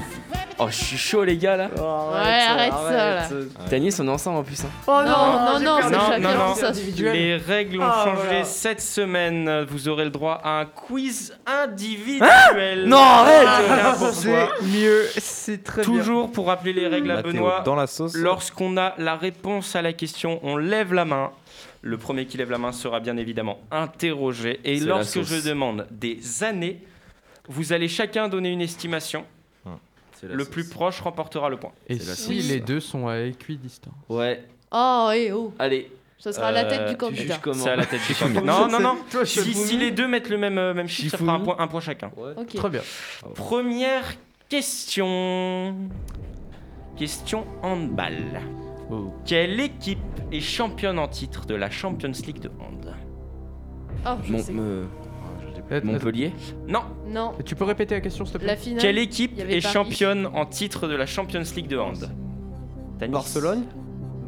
Oh, je suis chaud, les gars, là. Oh, Ouais, arrête ça, là. Tennis, on est ensemble en plus. hein. Oh non, non, non, c'est Non, chacun non, non. ça. Les règles ont Ah, changé voilà. cette semaine. Vous aurez le droit à un quiz individuel. Non, arrête pour soi. mieux, c'est très Toujours pour rappeler les règles à Benoît. dans la sauce. Lorsqu'on a la réponse à la question, on lève la main. Le premier qui lève la main sera bien évidemment interrogé. Et C'est lorsque je demande des années, vous allez chacun donner une estimation. Le sauce. plus proche remportera le point. Et si sauce. les deux sont à équidistance Ouais, Oh, et oh. allez, Ça sera à la tête Euh, du tu candidat. C'est à la tête du candidat. Non, non, non. Toi, Si, si les deux mettent le même, euh, même chiffre, ça fera un point, un point chacun. Ok. Très bien. Première question. Question handball. Quelle équipe est championne en titre de la Champions League de hand Oh, je Mon- sais. me- Euh, Montpellier Non. Non, Tu peux répéter la question, s'il te plaît? La finale. Quelle équipe il y avait est Paris. championne en titre de la Champions League de hand? Barcelone?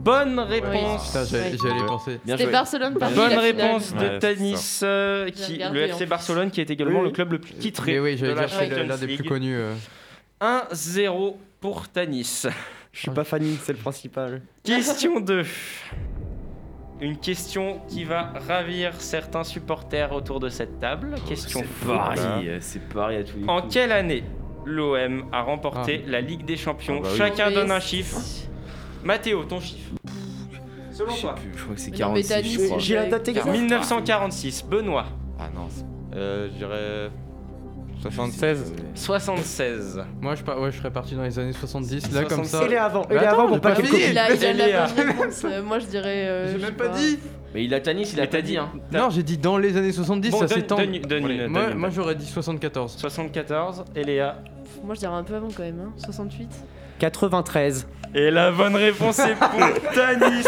Bonne réponse. Putain, j'allais penser. Bien C'était joué. Barcelone Paris. Bonne réponse de Ouais, Tanis, euh, qui, regardé, le en FC plus. Barcelone qui est également Oui. le club le plus titré Mais oui, de j'allais la dire c'est Champions l'un des plus League. connus. euh. 1-0 pour Tanis. Je suis pas Fanny, c'est le principal. Question 2. Une question qui va ravir certains supporters autour de cette table. Question C'est pareil, c'est pareil à tous les En coups. quelle année l'OM a remporté la Ligue des Champions Ah bah oui. Chacun donne un chiffre. Mathéo, ton chiffre. Selon Je sais toi. plus, je crois que c'est Mais non, mais 46. Dany, je crois. J'ai la date exacte. 1946, Benoît. Ah non, c'est- euh, je dirais 76. 76. Moi, je, par- ouais, je serais parti dans les années 70, là, comme 76. ça. Il est avant, il Mais est avant j'ai pour pas copie. Il a, il a Léa. la bonne réponse. Euh, moi, je dirais. euh, J'ai je même pas dit Mais il a Tanis, il a pas dit. Hein. Non, j'ai dit dans les années 70, Bon, ça donne- s'étend. donne- donne Moi, une j'aurais dit 74. 74, et Léa. Moi, je dirais un peu avant quand même. Hein. 68. 93. Et la bonne réponse est pour Tanis,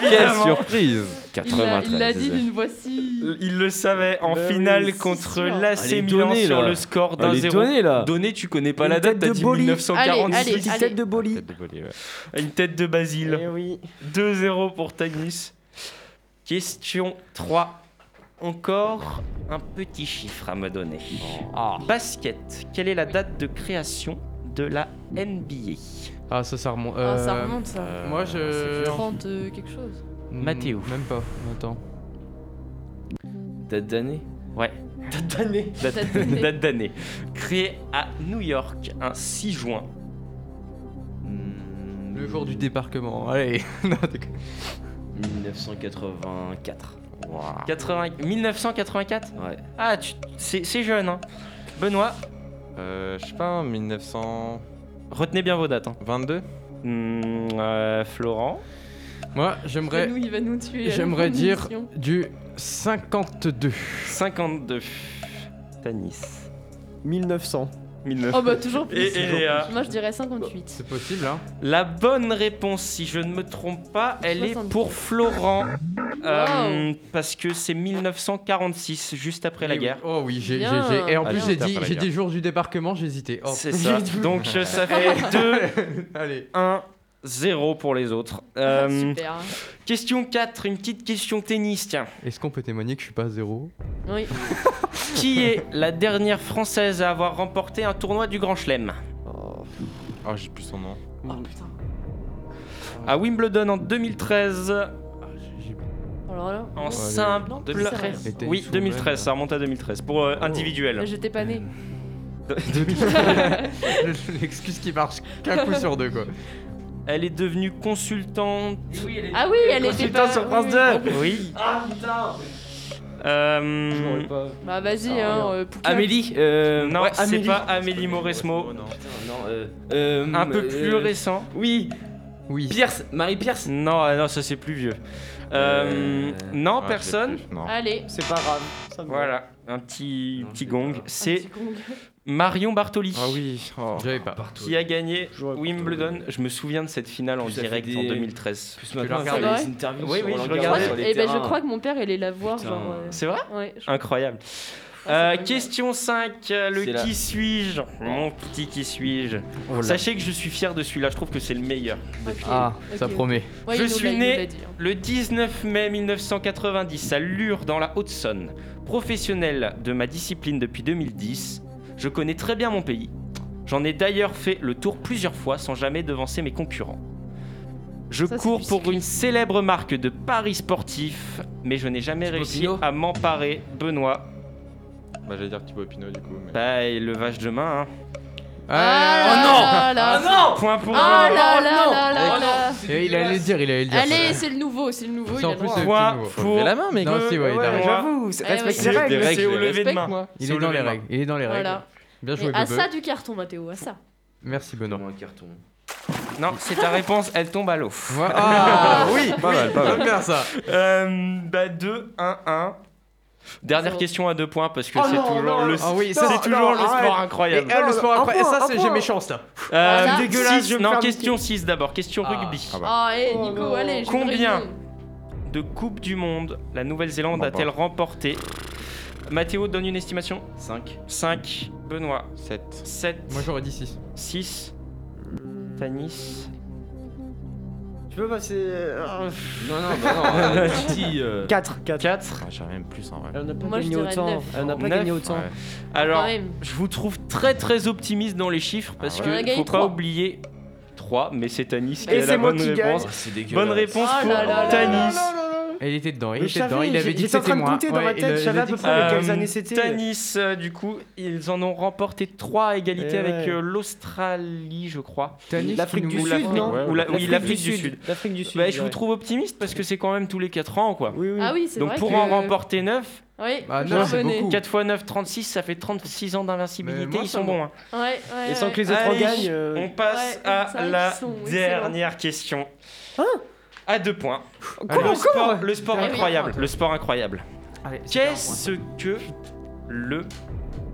Quelle évidemment. surprise Il l'a- 93. Il l'a dit d'une voix si. Il le savait en Bah oui, finale c'est contre sûr. l'AC Elle est Milan donnée, sur là. le score Elle d'un est 0. donnée là. Donné, tu connais pas Une la date, tête t'as de dit Boli. 1946. Allez, allez. tête de Boli. Tête de Boli, ouais. Une tête de Basile. Eh oui. 2-0 pour Tanis. Question 3. Encore un petit chiffre à me donner. Ah. Basket. Quelle est la date de création de la NBA Ah, ça, ça remonte. Ah, ça euh, remonte ça. Moi, je. 30 euh, quelque chose. Mathéo. Même pas. Attends. Date d'année Ouais, Date d'année. date Date d'année. date d'année. Créé à New York un 6 juin. Hmm, Le jour du débarquement. Allez. non, déconne. 1984. 80 1984 Ouais. Ah, tu- c'est c'est jeune, hein. Benoît, Euh, je sais pas, 1922 retenez bien vos dates. hein. Hmm, euh, Florent, Moi, j'aimerais. Nous, il va nous tuer. à la fin J'aimerais de dire l'émission. du 52. 52. Tanis, 1900. 1900. Oh bah toujours plus. Et- et Léa Moi, je dirais 58. C'est possible, hein La bonne réponse, si je ne me trompe pas, elle est 64. pour Florent. Euh, parce que c'est 1946, juste après la guerre. oui. Oh oui, j'ai. j'ai- j'ai- Et en Ah, plus, juste j'ai après dit, la j'ai guerre. dit jour du débarquement, j'ai hésité. Oh. C'est ça. Donc euh, ça fait 2, Allez. 1, 0 pour les autres. Euh, Super. question 4, une petite question tennis, tiens. Est-ce qu'on peut témoigner que je suis pas à zéro? Oui. Qui est la dernière française à avoir remporté un tournoi du Grand Chelem? Oh, j'ai plus son nom. Oh putain. À Wimbledon en 2013, Alors là. en non. simple. Non, plus sérieux. Les tennis Oui, women. 2013, ça remonte à 2013 pour euh, individuel. J'étais pas né. L'excuse qui marche qu'un coup sur deux, quoi. Elle est devenue consultante. Ah oui, elle était Consultante pas. sur France oui, 2 oui. Oui. Euh, Bah vas-y, hein. euh. Amélie euh, non, ouais, c'est pas Amélie Mauresmo. Non, euh, euh, Un peu euh, plus récent. Oui, Oui. Pierce, Marie Pierce. Non, ah non, ça c'est plus vieux. Non, Ah, personne. Non. Allez. C'est pas grave. ça me va. Voilà, un petit, Non, petit gong. pas. C'est Un petit gong. Marion Bartoli. Ah oui. oh. J'avais pas. Qui a gagné Wimbledon Je me souviens de cette finale en direct des- en 2013. Plus l'as maintenant, Ouais. les interviews Oui, oui, je regardais. sur les Eh ben, je crois que mon père, est la voir. Euh, C'est vrai Ouais. je- Incroyable. Oh, Euh, question 5, euh, le qui suis-je Mon petit qui suis-je Oh. Sachez que je suis fier de celui-là, je trouve que c'est le meilleur. Ah, ça promet. Ouais, Je suis né- hein. Le 19 mai 1990, à Lure dans la Haute-Saône, professionnel de ma discipline depuis 2010, je connais très bien mon pays. J'en ai d'ailleurs fait le tour plusieurs fois sans jamais devancer mes concurrents. Je Ça, cours pour une célèbre marque de paris sportifs, mais je n'ai jamais Thibaut réussi Pinot à m'emparer. Benoît, Bah, j'allais dire Thibaut Pinot du coup. Mais... bah, et le vache de main. hein. Ah non là là là. Point pour Ah là là là là là. Et il allait le dire, il allait le dire. Allez, c'est le nouveau, c'est le nouveau. Il a en le plus, droit. c'est- Point Faut pour la main, mec. Non, si, ouais, il a Ouais, raison. J'avoue, Eh respecte ouais. les règles. Des règles, C'est au je lever de respecte, main. moi. Il C'est est au dans lever les de main. règles. Il est dans les règles. Voilà. Bien Mais joué, à Bebe. ça du carton, Mathéo, à ça. Merci, Benoît. Un carton. Non, c'est ta réponse, elle tombe à l'eau. Voilà. Ah oui, Pas mal, pas mal. J'aime bien ça. Euh, bah 2, 1, 1. Dernière question à deux points parce que Oh c'est toujours non, le, Ah oui, c'est ça, toujours non, le sport arrête. incroyable. Et, eh, le sport Un après, et point, ça, c'est j'ai mes chances là. Euh. Dégueulasse, six- non, question 6 d'abord, question Ah. rugby. Ah bah. Ah, hé, Oh Nico, allez. Combien De Coupe du Monde, la Nouvelle-Zélande Bon, a-t-elle bon. remporté Mathéo donne une estimation 5. 5. Benoît 7. 7. Moi j'aurais dit 6. 6. Tanis Tu peux passer. euh, Non, non, bah non. euh, Titi, euh, 4, 4. 4. Ah, j'aurais même plus en vrai. Elle n'a pas Moi, je gagné dirais autant. neuf. Elle n'a pas Neuf, gagné autant. Ouais. Alors, Quand même. je vous trouve très très optimiste dans les chiffres parce Ah ouais. On a que gagné faut pas trois. oublier 3, mais c'est Tanis qui Et a c'est la moi bonne qui gagne. réponse. oh, c'est dégueulasse. Bonne réponse Oh pour là là là Tanis. Il était dedans, il Mais était je savais, dedans, il avait dit que j'étais en c'était train de moi. compter dans ma Ouais, tête, il a- je il savais à dit peu que près c'était- quelles années c'était. Tanis, euh, du coup, ils en ont remporté 3 à égalité Eh avec ouais. euh, l'Australie, je crois. Tanis L'Afrique qui du Ou Sud, l'Afrique- non ou la- Oui, l'Afrique du Sud. L'Afrique du Sud. Bah, je vous trouve optimiste parce que c'est quand même tous les 4 ans, quoi. Oui, oui. Ah oui, c'est Donc vrai pour que... en remporter 9, Oui, Bah, non, c'est reconnais. beaucoup. 4 x 9, 36, ça fait 36 ans Mais d'invincibilité, moi, ils ça sont me- bons. hein. Ouais, ouais, Et sans ouais. que les autres en Allez, gagnent. euh, On passe Ouais, c'est à vrai la qu'ils sont excellents. dernière question. À deux points. Le sport, le sport Ah incroyable. Le sport incroyable. Qu'est-ce que le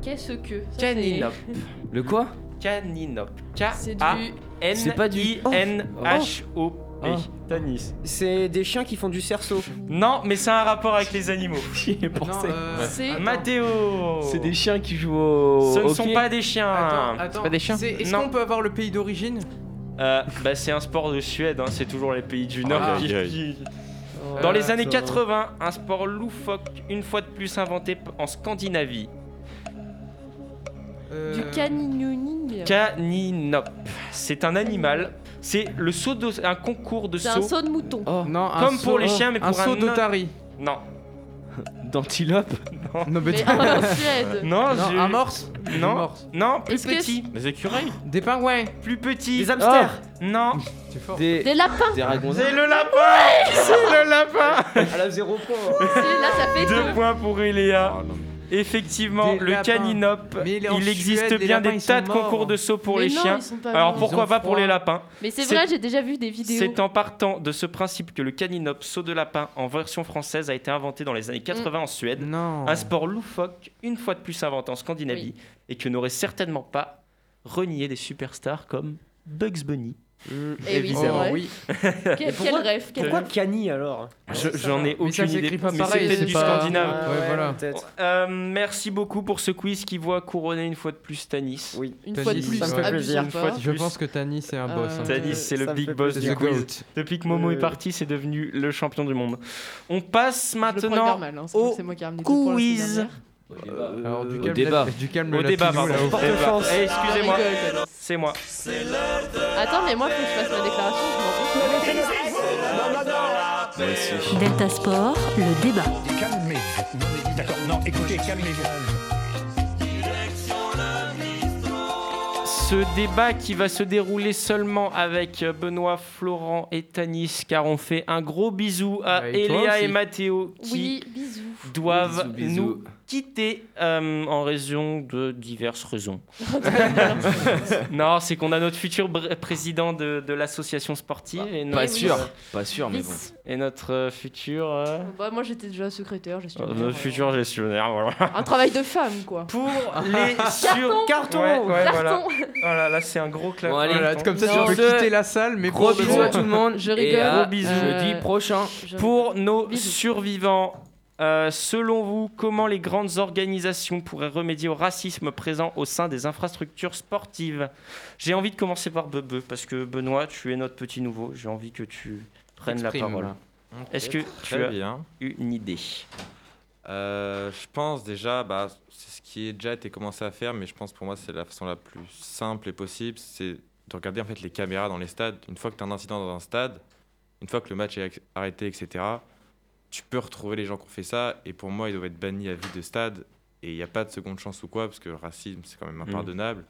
Qu'est-ce que ça, caninop? Le quoi? Caninop. C'est du... C'est pas du- K-A-N-N-H-O-P. Oh. Tanis. C'est des chiens qui font du cerceau. Non, mais c'est un rapport avec les animaux. J'y ai Non, pensé. euh, C'est-. Mathéo. C'est des chiens qui jouent au. Ce ne hockey. sont pas des chiens. Attends, attends. pas des chiens c'est- Est-ce Non. qu'on peut avoir le pays d'origine? Euh, bah, c'est un sport de Suède, hein, c'est toujours les pays du Nord. Aïe, qui- Dans les années attends. 80, un sport loufoque, une fois de plus inventé en Scandinavie. Euh, Du canignoning. Caninop. C'est un animal. C'est le saut de, un concours de C'est un saut. saut de mouton. Oh, Non, un Comme saut- pour les chiens, mais un pour un saut autre- d'otarie. Non. d'antilope. Non, mais Mais en Suède. Non, Non, j'ai- un morse. Non. Non, plus Est-ce que petit. Les écureuils Des pingouins. Plus petit. Des hamsters Non. C'est fort. Des, Des lapins. des. C'est le lapin. C'est le lapin. Elle a zéro point. Là, ça fait Deux deux. points pour Eléa. Non. Effectivement, Des le lapins. caninop, Mais il existe Suède, les bien lapins, des ils tas sont de morts. concours de saut pour Mais les non, chiens. ils sont pas Alors morts. pourquoi ont pas pour froid. les lapins Mais c'est C'est- vrai, j'ai déjà vu des vidéos. C'est en partant de ce principe que le caninop, saut de lapin en version française, a été inventé dans les années 80 en Suède. Non. Un sport loufoque, une fois de plus inventé en Scandinavie, et que n'aurait certainement pas renié des superstars comme Bugs Bunny. Eh oui, c'est Évidemment. vrai. oui. Quel, rêve. quel Pourquoi. Cani alors Je- J'en ai Mais ça aucune idée. s'écrit pas mais pareil, c'est peut-être du pas- scandinave. Ah Ouais, voilà. Euh, merci beaucoup pour ce quiz qui voit couronner une fois de plus Tanis. Oui. Une Tanis, fois de ça plus, me fait plaisir. pas. Une fois de Je pense que Tani c'est un boss. hein. Euh, Tanis, c'est le ça big boss du quiz. GOAT. Depuis que Momo Euh, est parti, c'est devenu le champion du monde. On passe maintenant hein, au la quiz. dernière. Alors, du Au calme, débat. Du calme, au la débat. pardon. au Débat. chance. Eh, excusez-moi, Tanis. c'est moi. Attends, mais moi, faut que je fasse ma déclaration. Je m'en. Delta Sport, le débat. Calmez-vous. D'accord. Non, écoutez, calmez-vous. Ce débat qui va se dérouler seulement avec Benoît, Florent et Tanis, car on fait un gros bisou à et Eléa aussi. et Mathéo qui Oui, doivent Bisous, bisous. nous quitter euh, en raison de diverses raisons. non, c'est qu'on a notre futur président de, de l'association sportive et notre, Pas oui. sûr. Pas sûr, mais bon. Et notre euh, futur, euh, Bah, moi, j'étais déjà secrétaire, gestionnaire. notre euh, futur gestionnaire. Voilà. Un travail de femme, quoi. Pour les sur Carton Ouais, ouais, voilà. Carton. Voilà, là c'est un gros clap. Bon, allez, Voilà, comme ça, Non. tu peux quitter la salle, mais Gros bisous bon. à tout le monde. Je Et rigole. à Gros bisous. jeudi Euh, prochain. Je- Pour nos Bisous. survivants, euh, selon vous, comment les grandes organisations pourraient remédier au racisme présent au sein des infrastructures sportives? J'ai envie de commencer par Bebe, parce que Benoît, tu es notre petit nouveau. J'ai envie que tu prennes la parole. Est-ce que tu as bien. une idée? Euh, je pense déjà, bah, c'est ce qui est déjà été commencé à faire, mais je pense pour moi c'est la façon la plus simple et possible, c'est de regarder en fait les caméras dans les stades. Une fois que tu as un incident dans un stade, une fois que le match est arrêté, etc., tu peux retrouver les gens qui ont fait ça, et pour moi ils doivent être bannis à vie de stade, et il n'y a pas de seconde chance ou quoi, parce que le racisme c'est quand même impardonnable.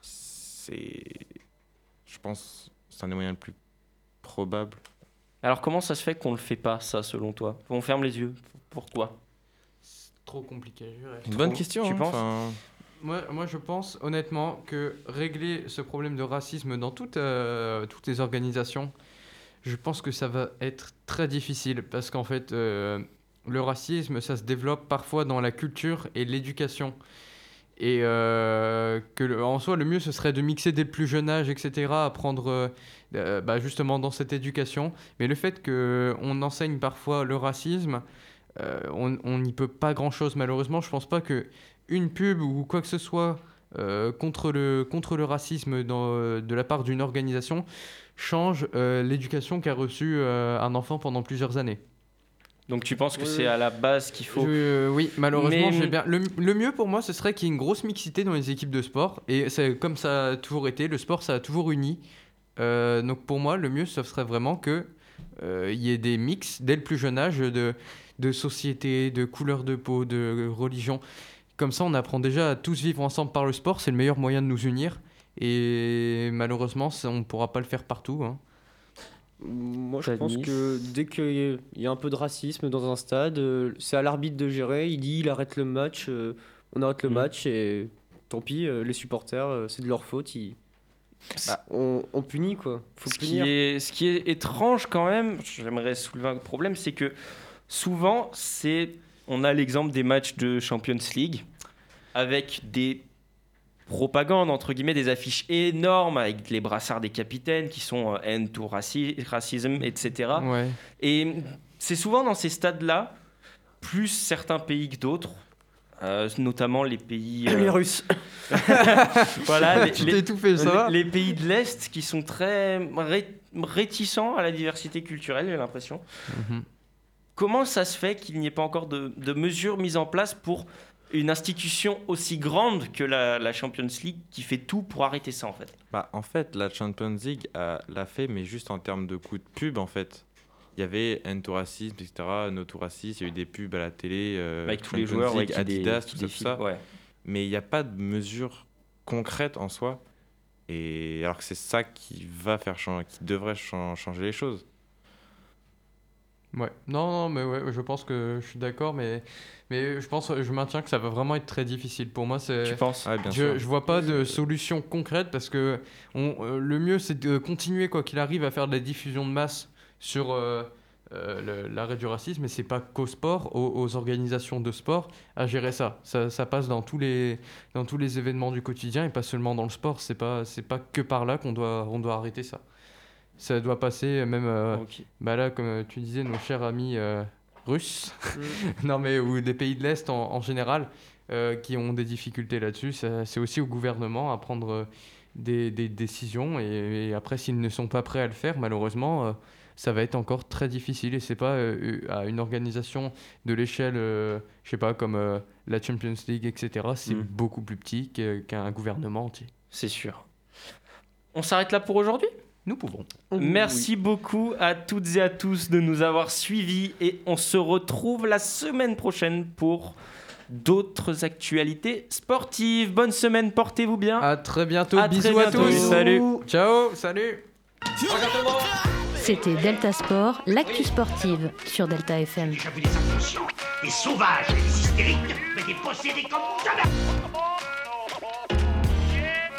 C'est, je pense, c'est un des moyens les plus probables. Alors comment ça se fait qu'on ne le fait pas, ça, selon toi? On ferme les yeux. Pourquoi? Trop compliqué. Une bonne question, tu hein, penses enfin, Moi, moi, je pense honnêtement que régler ce problème de racisme dans toutes, euh, toutes les organisations, je pense que ça va être très difficile parce qu'en fait, euh, le racisme, ça se développe parfois dans la culture et l'éducation. Et euh, que le- en soi, le mieux, ce serait de mixer dès le plus jeune âge, etc., apprendre euh, euh, bah, justement dans cette éducation. Mais le fait qu'on enseigne parfois le racisme, euh, on n'y peut pas grand-chose malheureusement. Je pense pas que une pub ou quoi que ce soit euh, contre, le, contre le racisme dans, euh, de la part d'une organisation change euh, l'éducation qu'a reçue euh, un enfant pendant plusieurs années. Donc tu penses que Oui, c'est à la base qu'il faut... Je- euh, oui, malheureusement, Mais- bien. Le, le mieux pour moi, ce serait qu'il y ait une grosse mixité dans les équipes de sport. Et c'est comme ça a toujours été. Le sport, ça a toujours uni. Euh, donc pour moi, le mieux, ce serait vraiment que euh, il y ait des mix dès le plus jeune âge de, de société, de couleur de peau, de religion. Comme ça, on apprend déjà à tous vivre ensemble par le sport. C'est le meilleur moyen de nous unir. Et malheureusement, ça, on ne pourra pas le faire partout. hein. Moi, je pense que dès qu'il y a un peu de racisme dans un stade, euh, c'est à l'arbitre de gérer. Il dit il arrête le match, euh, on arrête le Mm. match et tant pis, euh, les supporters, c'est de leur faute. Ils... on, on punit quoi. Faut ce qui, punir. est, ce qui est étrange quand même, j'aimerais soulever un problème, c'est que souvent, c'est, on a l'exemple des matchs de Champions League avec des propagandes, entre guillemets, des affiches énormes avec les brassards des capitaines qui sont euh, End to raci- Racism, etc. Ouais. Et c'est souvent dans ces stades-là, plus certains pays que d'autres, euh, notamment les pays... euh, Les Russes. voilà, les, Tu les- t'es étouffé, ça va les- les pays de l'Est qui sont très ré- réticents à la diversité culturelle, j'ai l'impression. Mhm. Comment ça se fait qu'il n'y ait pas encore de, de mesures mises en place pour une institution aussi grande que la, la Champions League qui fait tout pour arrêter ça en fait? Bah, en fait, la Champions League a- l'a fait, mais juste en termes de coûts de pub, en fait. Il y avait End to Racisme, etc., No to Racisme, il y a eu des pubs à la télé, euh, Avec tous les joueurs, League, dé- Adidas, tout ça, tout défilent, ça. ouais. Mais il n'y a pas de mesures concrètes en soi. Et alors que c'est ça qui va faire changer, qui devrait chan- changer les choses. Ouais. Non, non, mais ouais, je pense que je suis d'accord, mais, mais je pense, je maintiens que ça va vraiment être très difficile. Pour moi, c'est. Tu penses? Ouais, bien je, sûr. je vois pas de solution concrète parce que on, euh, le mieux c'est de continuer quoi qu'il arrive à faire de la diffusion de masse sur euh, euh, le- l'arrêt du racisme et c'est pas qu'au sport, aux, aux organisations de sport à gérer ça. ça. ça passe dans tous les dans tous les événements du quotidien et pas seulement dans le sport. C'est pas c'est pas que par là qu'on doit on doit arrêter ça. Ça doit passer même euh, bah là comme euh, tu disais nos chers amis euh, russes non mais ou des pays de l'est en, en général euh, qui ont des difficultés là-dessus. C'est aussi au gouvernement à prendre des, des décisions et, et après s'ils ne sont pas prêts à le faire, malheureusement, ça va être encore très difficile et c'est pas à une organisation de l'échelle, je sais pas comme la Champions League, etc. C'est Mm. beaucoup plus petit qu'un gouvernement entier. C'est sûr. On s'arrête là pour aujourd'hui? Nous pouvons. Merci beaucoup à toutes et à tous de nous avoir suivis et on se retrouve la semaine prochaine pour d'autres actualités sportives. Bonne semaine, portez-vous bien. À très bientôt. À très Bisous à bientôt. tous. Salut. Ciao. Salut. C'était Delta Sport, l'actu sportive sur Delta FM. J'ai vu des inconscients, des sauvages, des hystériques, mais des possédés comme jamais